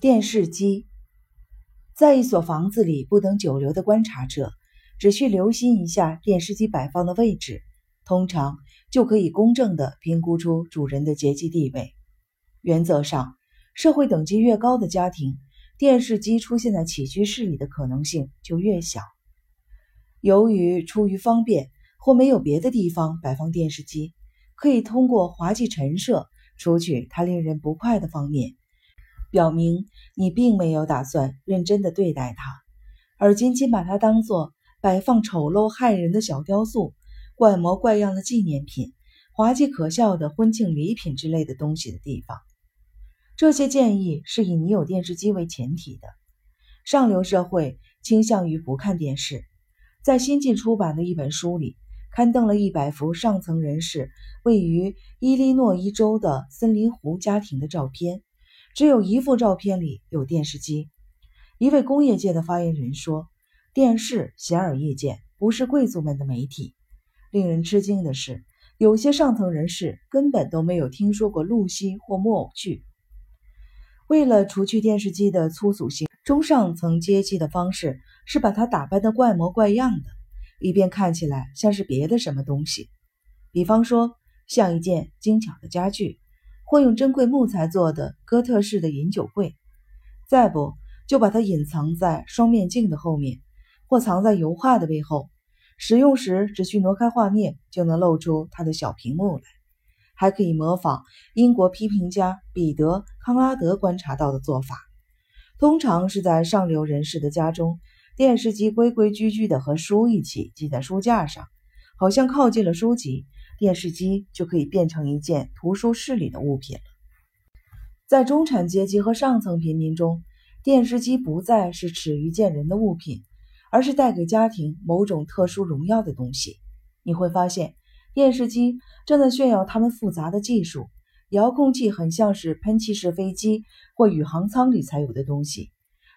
电视机，在一所房子里不等久留的观察者，只需留心一下电视机摆放的位置，通常就可以公正地评估出主人的阶级地位。原则上，社会等级越高的家庭，电视机出现在起居室里的可能性就越小。由于出于方便或没有别的地方摆放电视机，可以通过滑稽陈设除去它令人不快的方面。表明你并没有打算认真的对待它，而仅仅把它当做摆放丑陋害人的小雕塑、怪模怪样的纪念品、滑稽可笑的婚庆礼品之类的东西的地方。这些建议是以你有电视机为前提的。上流社会倾向于不看电视。在新近出版的一本书里，刊登了一百幅上层人士位于伊利诺伊州的森林湖家庭的照片。只有一幅照片里有电视机。一位工业界的发言人说：“电视显而易见不是贵族们的媒体。令人吃惊的是，有些上层人士根本都没有听说过露西或木偶剧。”为了除去电视机的粗俗性，中上层阶级的方式是把它打扮得怪模怪样的，以便看起来像是别的什么东西，比方说像一件精巧的家具。或用珍贵木材做的哥特式的饮酒柜，再不就把它隐藏在双面镜的后面，或藏在油画的背后。使用时只需挪开画面，就能露出它的小屏幕来。还可以模仿英国批评家彼得·康拉德观察到的做法。通常是在上流人士的家中，电视机规规矩矩地和书一起系在书架上，好像靠近了书籍。电视机就可以变成一件图书室里的物品了。在中产阶级和上层平民中，电视机不再是耻于见人的物品，而是带给家庭某种特殊荣耀的东西。你会发现，电视机正在炫耀他们复杂的技术，遥控器很像是喷气式飞机或宇航舱里才有的东西。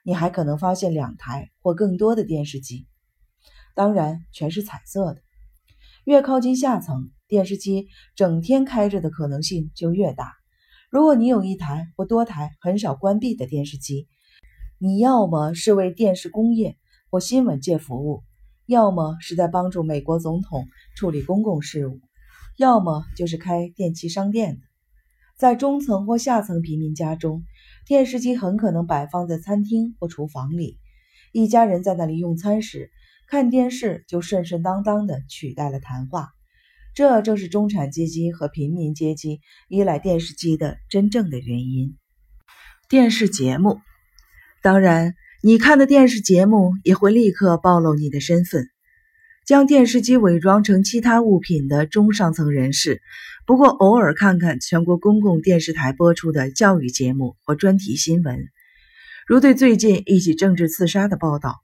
你还可能发现两台或更多的电视机，当然全是彩色的。越靠近下层。电视机整天开着的可能性就越大。如果你有一台或多台很少关闭的电视机，你要么是为电视工业或新闻界服务，要么是在帮助美国总统处理公共事务，要么就是开电器商店的。在中层或下层平民家中，电视机很可能摆放在餐厅或厨房里。一家人在那里用餐时，看电视就顺顺当当地取代了谈话。这正是中产阶级和平民阶级依赖电视机的真正的原因。电视节目，当然，你看的电视节目也会立刻暴露你的身份。将电视机伪装成其他物品的中上层人士，不过偶尔看看全国公共电视台播出的教育节目或专题新闻，如对最近一起政治刺杀的报道。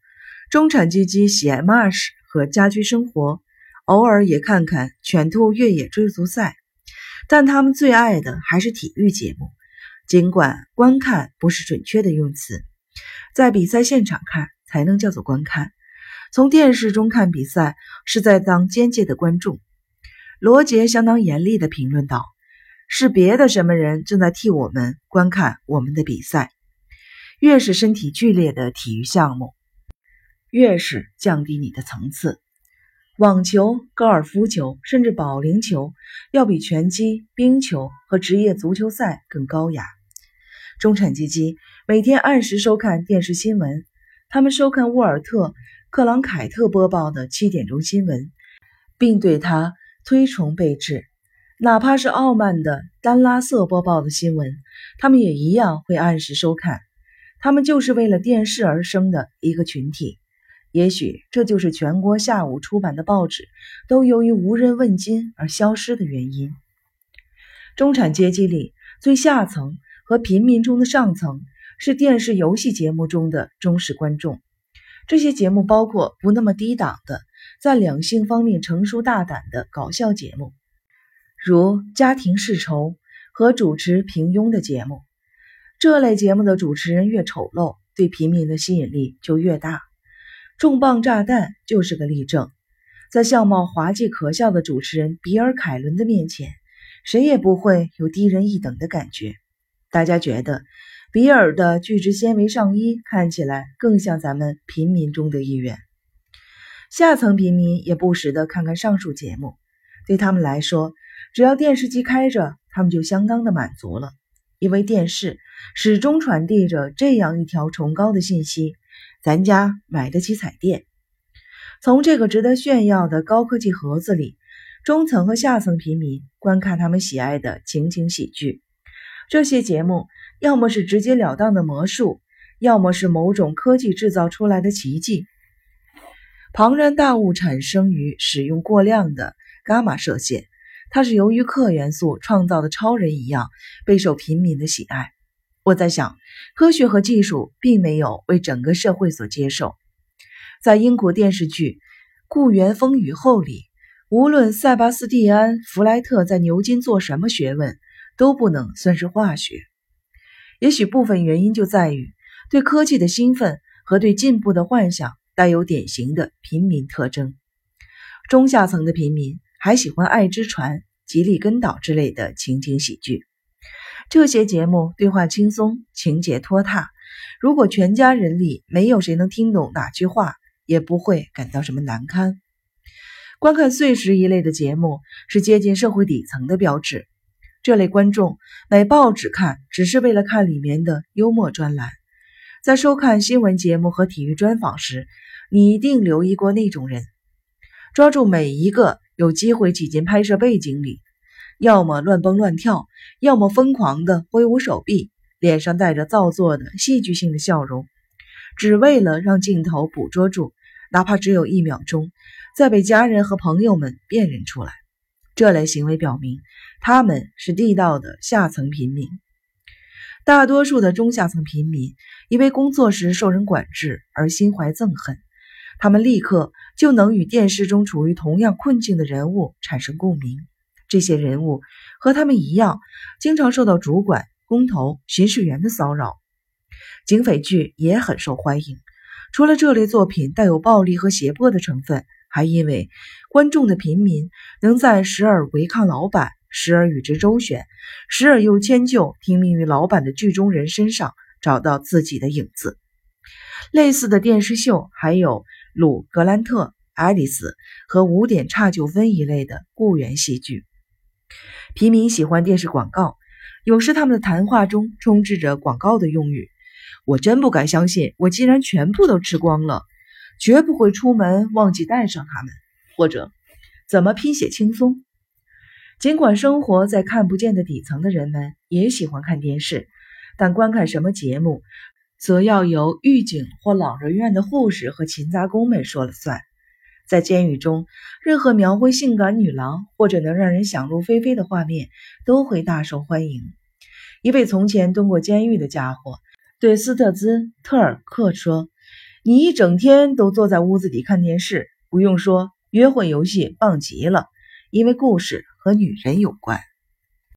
中产阶级喜爱 Marsh 和家居生活。偶尔也看看犬兔越野追逐赛，但他们最爱的还是体育节目。尽管观看不是准确的用词，在比赛现场看才能叫做观看。从电视中看比赛是在当间接的观众。罗杰相当严厉地评论道：“是别的什么人正在替我们观看我们的比赛。越是身体剧烈的体育项目，越是降低你的层次。”网球、高尔夫球，甚至保龄球，要比拳击、冰球和职业足球赛更高雅。中产阶级每天按时收看电视新闻，他们收看沃尔特·克朗凯特播报的七点钟新闻，并对他推崇备至。哪怕是傲慢的丹拉瑟播报的新闻，他们也一样会按时收看。他们就是为了电视而生的一个群体。也许这就是全国下午出版的报纸都由于无人问津而消失的原因。中产阶级里最下层和平民中的上层是电视游戏节目中的忠实观众。这些节目包括不那么低档的，在两性方面成熟大胆的搞笑节目，如《家庭世仇》和主持平庸的节目。这类节目的主持人越丑陋，对平民的吸引力就越大。重磅炸弹就是个例证，在相貌滑稽可笑的主持人比尔·凯伦的面前，谁也不会有低人一等的感觉。大家觉得比尔的聚酯纤维上衣看起来更像咱们平民中的一员。下层平民也不时地看看上述节目，对他们来说，只要电视机开着，他们就相当的满足了，因为电视始终传递着这样一条崇高的信息：咱家买得起彩电。从这个值得炫耀的高科技盒子里，中层和下层平民观看他们喜爱的情景喜剧。这些节目要么是直截了当的魔术，要么是某种科技制造出来的奇迹。庞然大物产生于使用过量的伽马射线，它是由于氪元素创造的超人一样备受平民的喜爱。我在想，科学和技术并没有为整个社会所接受。在英国电视剧《故园风雨后》里，无论塞巴斯蒂安·弗莱特在牛津做什么学问，都不能算是化学。也许部分原因就在于对科技的兴奋和对进步的幻想。带有典型的平民特征，中下层的平民还喜欢《爱之船》《吉利根岛》之类的情景喜剧。这些节目对话轻松，情节拖沓。如果全家人里没有谁能听懂哪句话，也不会感到什么难堪。观看碎石一类的节目是接近社会底层的标志。这类观众买报纸看，只是为了看里面的幽默专栏。在收看新闻节目和体育专访时，你一定留意过那种人，抓住每一个有机会挤进拍摄背景里，要么乱蹦乱跳，要么疯狂地挥舞手臂，脸上带着造作的戏剧性的笑容，只为了让镜头捕捉住，哪怕只有一秒钟，再被家人和朋友们辨认出来。这类行为表明，他们是地道的下层平民。大多数的中下层平民因为工作时受人管制而心怀憎恨。他们立刻就能与电视中处于同样困境的人物产生共鸣。这些人物和他们一样，经常受到主管、工头、巡视员的骚扰。警匪剧也很受欢迎。除了这类作品带有暴力和胁迫的成分，还因为观众的平民能在时而违抗老板、时而与之周旋、时而又迁就听命于老板的剧中人身上找到自己的影子。类似的电视秀还有。鲁格兰特、爱丽丝和五点差九分一类的雇员戏剧。平民喜欢电视广告，有时他们的谈话中充斥着广告的用语。我真不敢相信，我竟然全部都吃光了，绝不会出门忘记带上它们。或者，怎么拼写轻松？尽管生活在看不见的底层的人们也喜欢看电视，但观看什么节目？则要由狱警或老人院的护士和勤杂工们说了算。在监狱中，任何描绘性感女郎或者能让人想入非非的画面都会大受欢迎。一位从前蹲过监狱的家伙对斯特兹特尔克说：“你一整天都坐在屋子里看电视，不用说，约会游戏棒极了，因为故事和女人有关。”